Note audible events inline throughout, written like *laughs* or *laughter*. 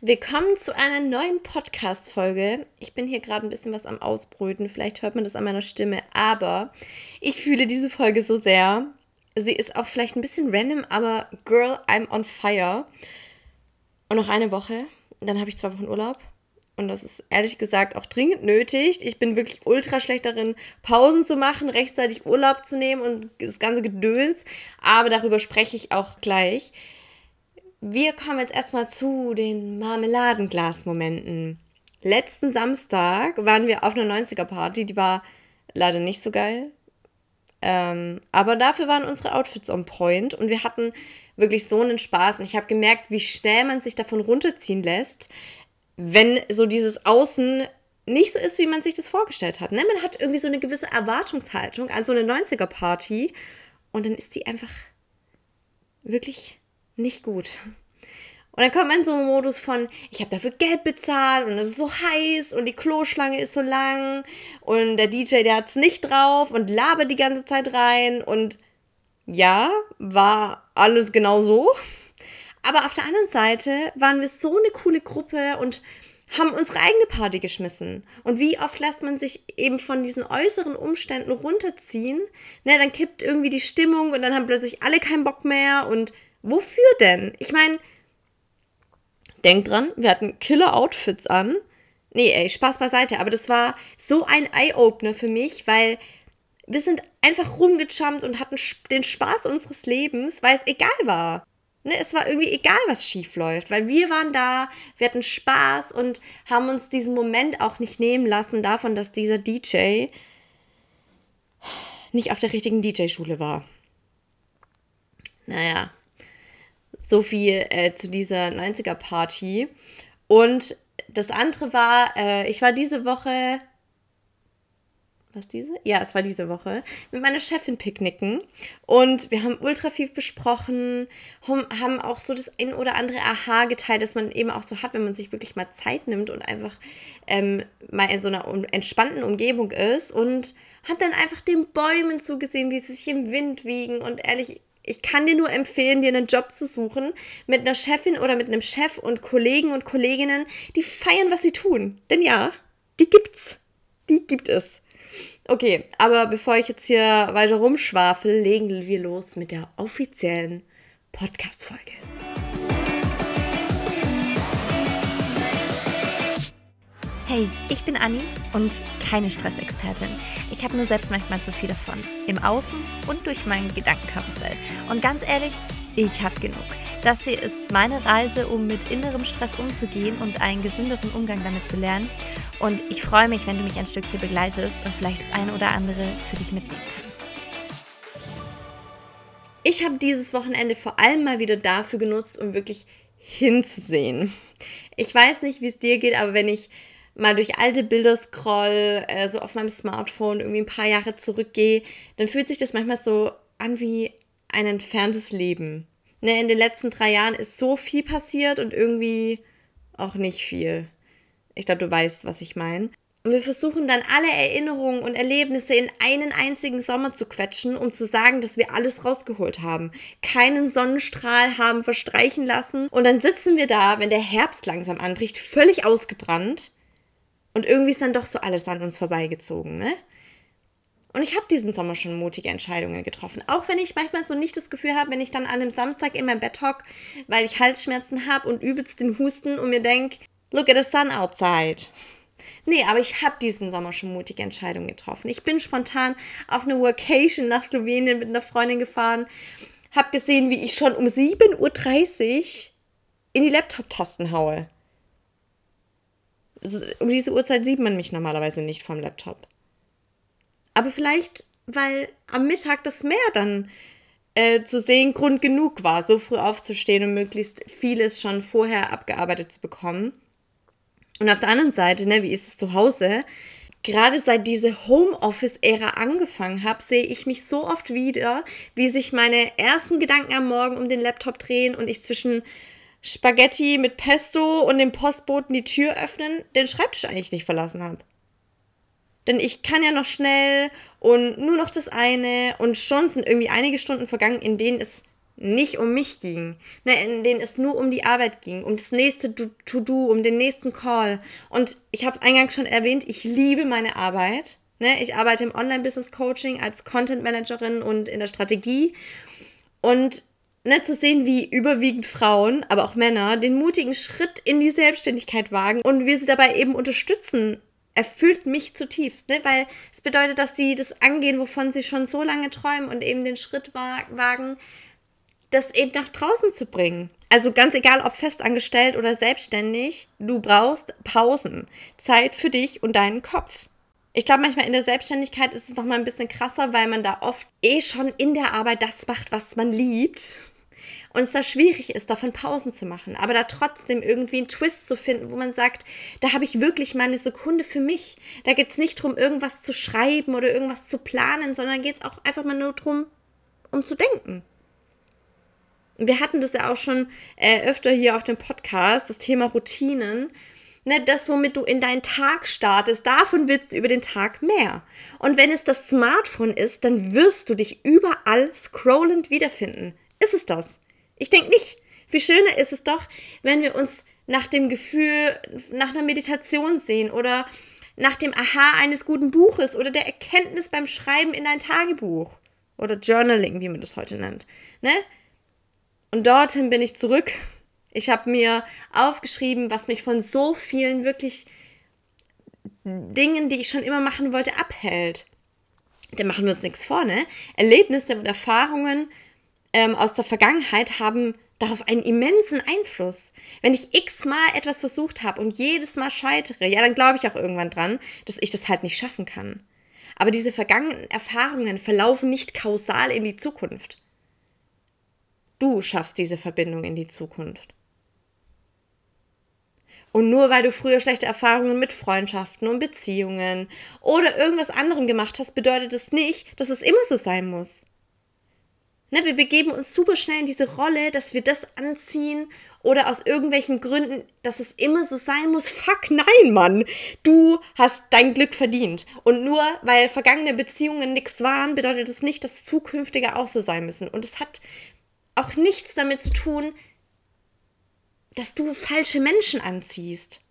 Willkommen zu einer neuen Podcast-Folge. Ich bin hier gerade ein bisschen was am Ausbrüten. Vielleicht hört man das an meiner Stimme, aber ich fühle diese Folge so sehr. Sie ist auch vielleicht ein bisschen random, aber Girl, I'm on fire. Und noch eine Woche, dann habe ich zwei Wochen Urlaub. Und das ist ehrlich gesagt auch dringend nötig. Ich bin wirklich ultra schlecht darin, Pausen zu machen, rechtzeitig Urlaub zu nehmen und das ganze Gedöns. Aber darüber spreche ich auch gleich. Wir kommen jetzt erstmal zu den Marmeladenglas-Momenten. Letzten Samstag waren wir auf einer 90er-Party, die war leider nicht so geil. Ähm, aber dafür waren unsere Outfits on point und wir hatten wirklich so einen Spaß und ich habe gemerkt, wie schnell man sich davon runterziehen lässt, wenn so dieses Außen nicht so ist, wie man sich das vorgestellt hat. Ne? Man hat irgendwie so eine gewisse Erwartungshaltung an so eine 90er-Party und dann ist die einfach wirklich nicht gut. Und dann kommt man in so einen Modus von, ich habe dafür Geld bezahlt und es ist so heiß und die Kloschlange ist so lang und der DJ, der hat es nicht drauf und labert die ganze Zeit rein und ja, war alles genau so. Aber auf der anderen Seite waren wir so eine coole Gruppe und haben unsere eigene Party geschmissen. Und wie oft lässt man sich eben von diesen äußeren Umständen runterziehen? Ne, dann kippt irgendwie die Stimmung und dann haben plötzlich alle keinen Bock mehr und Wofür denn? Ich meine, denk dran, wir hatten Killer-Outfits an. Nee, ey, Spaß beiseite. Aber das war so ein Eye-Opener für mich, weil wir sind einfach rumgejumpt und hatten den Spaß unseres Lebens, weil es egal war. Ne, es war irgendwie egal, was schief läuft, weil wir waren da, wir hatten Spaß und haben uns diesen Moment auch nicht nehmen lassen davon, dass dieser DJ nicht auf der richtigen DJ-Schule war. Naja, so viel äh, zu dieser 90er-Party. Und das andere war, äh, ich war diese Woche. Was diese? Ja, es war diese Woche. Mit meiner Chefin picknicken. Und wir haben ultra viel besprochen, haben auch so das ein oder andere Aha geteilt, das man eben auch so hat, wenn man sich wirklich mal Zeit nimmt und einfach ähm, mal in so einer entspannten Umgebung ist. Und hat dann einfach den Bäumen zugesehen, wie sie sich im Wind wiegen. Und ehrlich, ich kann dir nur empfehlen, dir einen Job zu suchen mit einer Chefin oder mit einem Chef und Kollegen und Kolleginnen, die feiern, was sie tun. Denn ja, die gibt's. Die gibt es. Okay, aber bevor ich jetzt hier weiter rumschwafel, legen wir los mit der offiziellen Podcast-Folge. Hey, ich bin Anni und keine Stressexpertin. Ich habe nur selbst manchmal zu viel davon. Im Außen und durch mein Gedankenkarussell. Und ganz ehrlich, ich habe genug. Das hier ist meine Reise, um mit innerem Stress umzugehen und einen gesünderen Umgang damit zu lernen. Und ich freue mich, wenn du mich ein Stück hier begleitest und vielleicht das eine oder andere für dich mitnehmen kannst. Ich habe dieses Wochenende vor allem mal wieder dafür genutzt, um wirklich hinzusehen. Ich weiß nicht, wie es dir geht, aber wenn ich mal durch alte Bilder scroll, äh, so auf meinem Smartphone irgendwie ein paar Jahre zurückgehe, dann fühlt sich das manchmal so an wie ein entferntes Leben. Ne, in den letzten drei Jahren ist so viel passiert und irgendwie auch nicht viel. Ich glaube, du weißt, was ich meine. Und wir versuchen dann alle Erinnerungen und Erlebnisse in einen einzigen Sommer zu quetschen, um zu sagen, dass wir alles rausgeholt haben. Keinen Sonnenstrahl haben verstreichen lassen. Und dann sitzen wir da, wenn der Herbst langsam anbricht, völlig ausgebrannt und irgendwie ist dann doch so alles an uns vorbeigezogen, ne? Und ich habe diesen Sommer schon mutige Entscheidungen getroffen. Auch wenn ich manchmal so nicht das Gefühl habe, wenn ich dann an einem Samstag in meinem Bett hock, weil ich Halsschmerzen habe und übelst den Husten und mir denke, look at the sun outside. Nee, aber ich habe diesen Sommer schon mutige Entscheidungen getroffen. Ich bin spontan auf eine Workation nach Slowenien mit einer Freundin gefahren, habe gesehen, wie ich schon um 7.30 Uhr in die Laptop-Tasten haue um diese Uhrzeit sieht man mich normalerweise nicht vom Laptop. Aber vielleicht, weil am Mittag das Meer dann äh, zu sehen Grund genug war, so früh aufzustehen und möglichst vieles schon vorher abgearbeitet zu bekommen. Und auf der anderen Seite, ne, wie ist es zu Hause? Gerade seit diese Homeoffice-Ära angefangen habe, sehe ich mich so oft wieder, wie sich meine ersten Gedanken am Morgen um den Laptop drehen und ich zwischen Spaghetti mit Pesto und dem Postboten die Tür öffnen, den Schreibtisch eigentlich nicht verlassen habe. Denn ich kann ja noch schnell und nur noch das eine und schon sind irgendwie einige Stunden vergangen, in denen es nicht um mich ging, ne, in denen es nur um die Arbeit ging, um das nächste To-Do, um den nächsten Call. Und ich habe es eingangs schon erwähnt, ich liebe meine Arbeit. Ne? Ich arbeite im Online-Business-Coaching als Content-Managerin und in der Strategie. Und ne, zu sehen, wie überwiegend Frauen, aber auch Männer den mutigen Schritt in die Selbstständigkeit wagen und wir sie dabei eben unterstützen, erfüllt mich zutiefst, ne? weil es bedeutet, dass sie das angehen, wovon sie schon so lange träumen und eben den Schritt wagen, das eben nach draußen zu bringen. Also ganz egal, ob festangestellt oder selbstständig, du brauchst Pausen, Zeit für dich und deinen Kopf. Ich glaube, manchmal in der Selbstständigkeit ist es noch mal ein bisschen krasser, weil man da oft eh schon in der Arbeit das macht, was man liebt. Und es da schwierig ist, davon Pausen zu machen, aber da trotzdem irgendwie einen Twist zu finden, wo man sagt, da habe ich wirklich mal eine Sekunde für mich. Da geht es nicht darum, irgendwas zu schreiben oder irgendwas zu planen, sondern geht es auch einfach mal nur darum, um zu denken. Wir hatten das ja auch schon äh, öfter hier auf dem Podcast, das Thema Routinen. Ne, das, womit du in deinen Tag startest, davon willst du über den Tag mehr. Und wenn es das Smartphone ist, dann wirst du dich überall scrollend wiederfinden. Ist es das? Ich denke nicht. Viel schöner ist es doch, wenn wir uns nach dem Gefühl, nach einer Meditation sehen oder nach dem Aha eines guten Buches oder der Erkenntnis beim Schreiben in dein Tagebuch oder Journaling, wie man das heute nennt. Ne? Und dorthin bin ich zurück. Ich habe mir aufgeschrieben, was mich von so vielen wirklich Dingen, die ich schon immer machen wollte, abhält. Da machen wir uns nichts vor, ne? Erlebnisse und Erfahrungen ähm, aus der Vergangenheit haben darauf einen immensen Einfluss. Wenn ich x-mal etwas versucht habe und jedes Mal scheitere, ja, dann glaube ich auch irgendwann dran, dass ich das halt nicht schaffen kann. Aber diese vergangenen Erfahrungen verlaufen nicht kausal in die Zukunft. Du schaffst diese Verbindung in die Zukunft. Und nur weil du früher schlechte Erfahrungen mit Freundschaften und Beziehungen oder irgendwas anderem gemacht hast, bedeutet es das nicht, dass es immer so sein muss. Ne, wir begeben uns super schnell in diese Rolle, dass wir das anziehen oder aus irgendwelchen Gründen, dass es immer so sein muss. *laughs* Fuck, nein, Mann. Du hast dein Glück verdient. Und nur weil vergangene Beziehungen nichts waren, bedeutet es das nicht, dass zukünftige auch so sein müssen. Und es hat auch nichts damit zu tun, dass du falsche Menschen anziehst.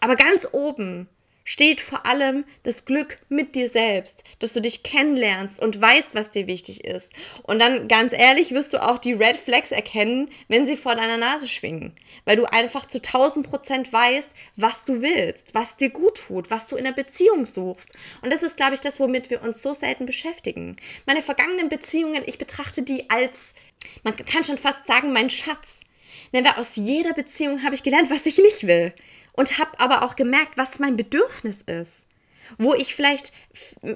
Aber ganz oben steht vor allem das Glück mit dir selbst, dass du dich kennenlernst und weißt, was dir wichtig ist. Und dann, ganz ehrlich, wirst du auch die Red Flags erkennen, wenn sie vor deiner Nase schwingen. Weil du einfach zu 1000 Prozent weißt, was du willst, was dir gut tut, was du in einer Beziehung suchst. Und das ist, glaube ich, das, womit wir uns so selten beschäftigen. Meine vergangenen Beziehungen, ich betrachte die als, man kann schon fast sagen, mein Schatz. Denn aus jeder Beziehung habe ich gelernt, was ich nicht will und habe aber auch gemerkt, was mein Bedürfnis ist. Wo ich vielleicht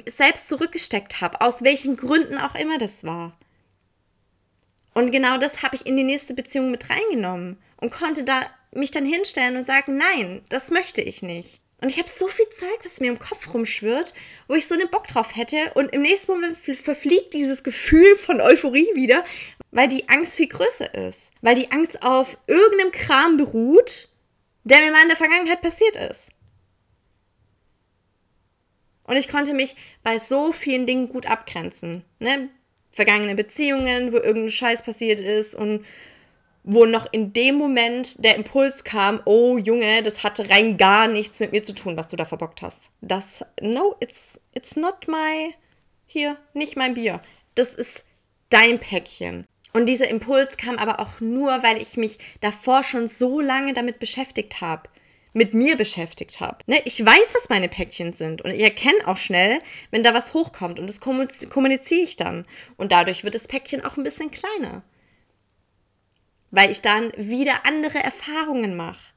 selbst zurückgesteckt habe, aus welchen Gründen auch immer das war. Und genau das habe ich in die nächste Beziehung mit reingenommen und konnte da mich dann hinstellen und sagen, nein, das möchte ich nicht. Und ich habe so viel Zeug, was mir im Kopf rumschwirrt, wo ich so einen Bock drauf hätte. Und im nächsten Moment verfliegt dieses Gefühl von Euphorie wieder, weil die Angst viel größer ist. Weil die Angst auf irgendeinem Kram beruht, der mir mal in der Vergangenheit passiert ist. Und ich konnte mich bei so vielen Dingen gut abgrenzen. Ne? Vergangene Beziehungen, wo irgendein Scheiß passiert ist und wo noch in dem Moment der Impuls kam, oh Junge, das hatte rein gar nichts mit mir zu tun, was du da verbockt hast. Das, no, it's, it's not my, hier, nicht mein Bier. Das ist dein Päckchen. Und dieser Impuls kam aber auch nur, weil ich mich davor schon so lange damit beschäftigt habe, mit mir beschäftigt habe. Ne? Ich weiß, was meine Päckchen sind und ich erkenne auch schnell, wenn da was hochkommt und das kommuniziere ich dann. Und dadurch wird das Päckchen auch ein bisschen kleiner. Weil ich dann wieder andere Erfahrungen mache.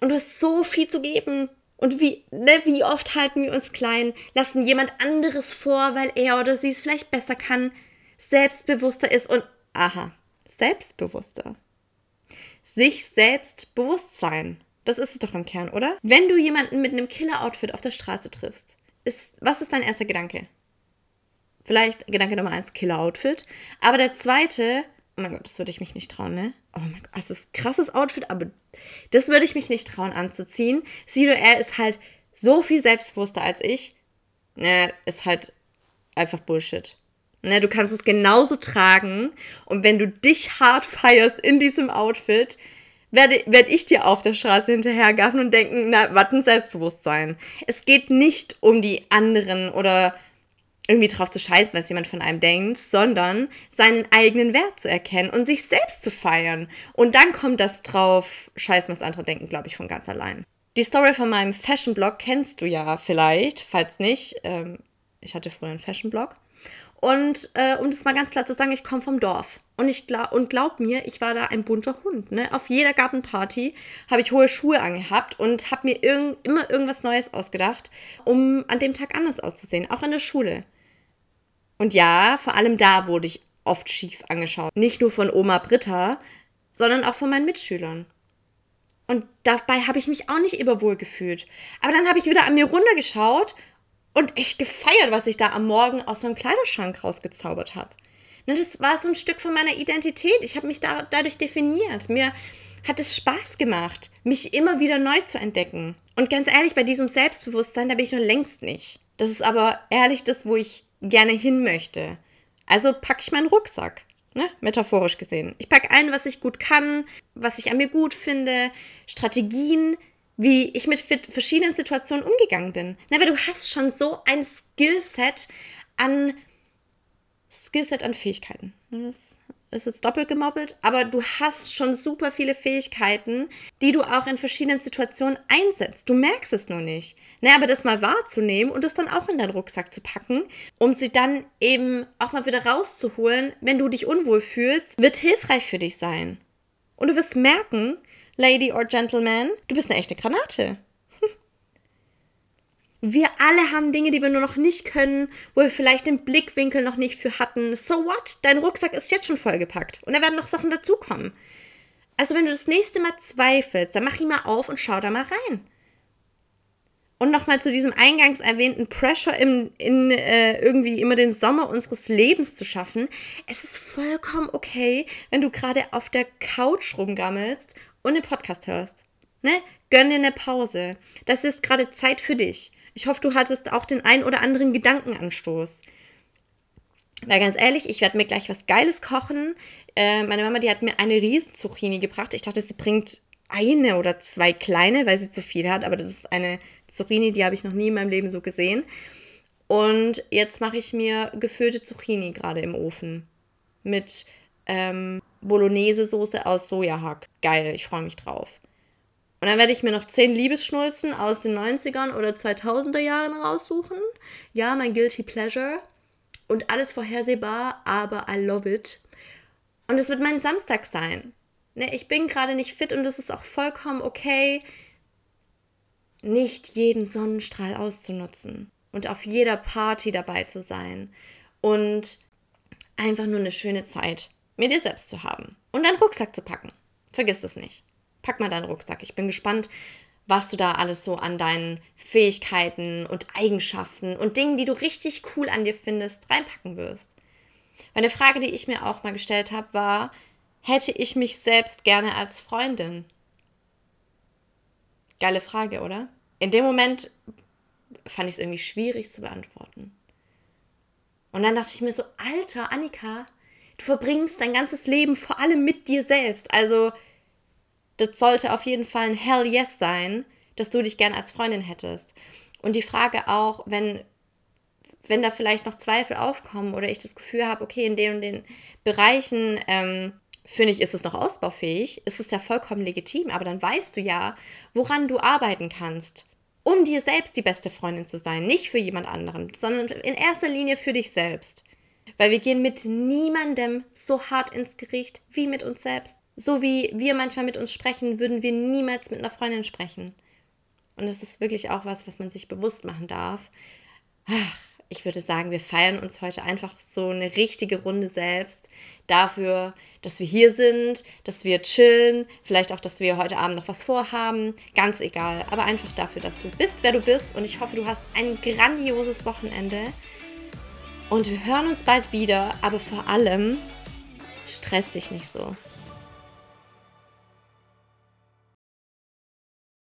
Und du hast so viel zu geben. Und wie, ne, wie oft halten wir uns klein, lassen jemand anderes vor, weil er oder sie es vielleicht besser kann selbstbewusster ist und, aha, selbstbewusster. Sich selbst bewusst sein. Das ist es doch im Kern, oder? Wenn du jemanden mit einem Killer-Outfit auf der Straße triffst, ist, was ist dein erster Gedanke? Vielleicht Gedanke Nummer eins, Killer-Outfit. Aber der zweite, oh mein Gott, das würde ich mich nicht trauen, ne? Oh mein Gott, das ist ein krasses Outfit, aber das würde ich mich nicht trauen anzuziehen. Sido, er ist halt so viel selbstbewusster als ich. Ne, ist halt einfach Bullshit. Ne, du kannst es genauso tragen und wenn du dich hart feierst in diesem Outfit, werde, werde ich dir auf der Straße hinterhergaffen und denken, na, was ein Selbstbewusstsein. Es geht nicht um die anderen oder irgendwie drauf zu scheißen, was jemand von einem denkt, sondern seinen eigenen Wert zu erkennen und sich selbst zu feiern. Und dann kommt das drauf scheißen, was andere denken, glaube ich, von ganz allein. Die Story von meinem Fashion-Blog kennst du ja vielleicht, falls nicht. Ähm, ich hatte früher einen Fashion-Blog. Und äh, um das mal ganz klar zu sagen, ich komme vom Dorf. Und, ich glaub, und glaub mir, ich war da ein bunter Hund. Ne? Auf jeder Gartenparty habe ich hohe Schuhe angehabt und habe mir irg immer irgendwas Neues ausgedacht, um an dem Tag anders auszusehen. Auch in der Schule. Und ja, vor allem da wurde ich oft schief angeschaut. Nicht nur von Oma Britta, sondern auch von meinen Mitschülern. Und dabei habe ich mich auch nicht immer wohl gefühlt. Aber dann habe ich wieder an mir runtergeschaut und echt gefeiert, was ich da am Morgen aus meinem Kleiderschrank rausgezaubert habe. Ne, das war so ein Stück von meiner Identität. Ich habe mich da, dadurch definiert. Mir hat es Spaß gemacht, mich immer wieder neu zu entdecken. Und ganz ehrlich, bei diesem Selbstbewusstsein, da bin ich noch längst nicht. Das ist aber ehrlich das, wo ich gerne hin möchte. Also packe ich meinen Rucksack, ne? metaphorisch gesehen. Ich packe ein, was ich gut kann, was ich an mir gut finde, Strategien, wie ich mit verschiedenen Situationen umgegangen bin. Na, weil du hast schon so ein Skillset an Skillset an Fähigkeiten. Das ist jetzt doppelt gemoppelt, aber du hast schon super viele Fähigkeiten, die du auch in verschiedenen Situationen einsetzt. Du merkst es nur nicht. Ne, aber das mal wahrzunehmen und das dann auch in deinen Rucksack zu packen, um sie dann eben auch mal wieder rauszuholen, wenn du dich unwohl fühlst, wird hilfreich für dich sein. Und du wirst merken, Lady or Gentleman, du bist eine echte Granate. *laughs* Wir alle haben Dinge, die wir nur noch nicht können, wo wir vielleicht den Blickwinkel noch nicht für hatten. So what? Dein Rucksack ist jetzt schon vollgepackt. Und da werden noch Sachen dazukommen. Also wenn du das nächste Mal zweifelst, dann mach ihn mal auf und schau da mal rein. Und nochmal zu diesem eingangs erwähnten Pressure im, in äh, irgendwie immer den Sommer unseres Lebens zu schaffen. Es ist vollkommen okay, wenn du gerade auf der Couch rumgammelst und den Podcast hörst. Ne? Gönn dir eine Pause. Das ist gerade Zeit für dich. Ich hoffe, du hattest auch den ein oder anderen Gedankenanstoß. Weil ganz ehrlich, ich werde mir gleich was Geiles kochen. Äh, meine Mama, die hat mir eine Riesenzucchini gebracht. Ich dachte, sie bringt eine oder zwei kleine, weil sie zu viel hat. Aber das ist eine Zucchini, die habe ich noch nie in meinem Leben so gesehen. Und jetzt mache ich mir gefüllte Zucchini gerade im Ofen. Mit ähm, Bolognese-Soße aus Sojahack. Geil, ich freue mich drauf. Und dann werde ich mir noch zehn Liebesschnulzen aus den 90ern oder 2000er Jahren raussuchen. Ja, mein Guilty Pleasure. Und alles vorhersehbar, aber I love it. Und es wird mein Samstag sein. Ne, ich bin gerade nicht fit und es ist auch vollkommen okay, nicht jeden Sonnenstrahl auszunutzen und auf jeder Party dabei zu sein und einfach nur eine schöne Zeit mit dir selbst zu haben und deinen Rucksack zu packen. Vergiss es nicht pack mal deinen Rucksack. Ich bin gespannt, was du da alles so an deinen Fähigkeiten und Eigenschaften und Dingen, die du richtig cool an dir findest, reinpacken wirst. Eine Frage, die ich mir auch mal gestellt habe, war, hätte ich mich selbst gerne als Freundin? Geile Frage, oder? In dem Moment fand ich es irgendwie schwierig zu beantworten. Und dann dachte ich mir so, alter Annika, du verbringst dein ganzes Leben vor allem mit dir selbst. Also das sollte auf jeden Fall ein Hell Yes sein, dass du dich gern als Freundin hättest. Und die Frage auch, wenn, wenn da vielleicht noch Zweifel aufkommen oder ich das Gefühl habe, okay, in den und den Bereichen ähm, finde ich, ist es noch ausbaufähig, ist es ja vollkommen legitim, aber dann weißt du ja, woran du arbeiten kannst, um dir selbst die beste Freundin zu sein. Nicht für jemand anderen, sondern in erster Linie für dich selbst. Weil wir gehen mit niemandem so hart ins Gericht wie mit uns selbst. So wie wir manchmal mit uns sprechen, würden wir niemals mit einer Freundin sprechen. Und das ist wirklich auch was, was man sich bewusst machen darf. Ach, ich würde sagen, wir feiern uns heute einfach so eine richtige Runde selbst dafür, dass wir hier sind, dass wir chillen, vielleicht auch, dass wir heute Abend noch was vorhaben, ganz egal, aber einfach dafür, dass du bist, wer du bist. Und ich hoffe, du hast ein grandioses Wochenende. Und wir hören uns bald wieder, aber vor allem stress dich nicht so.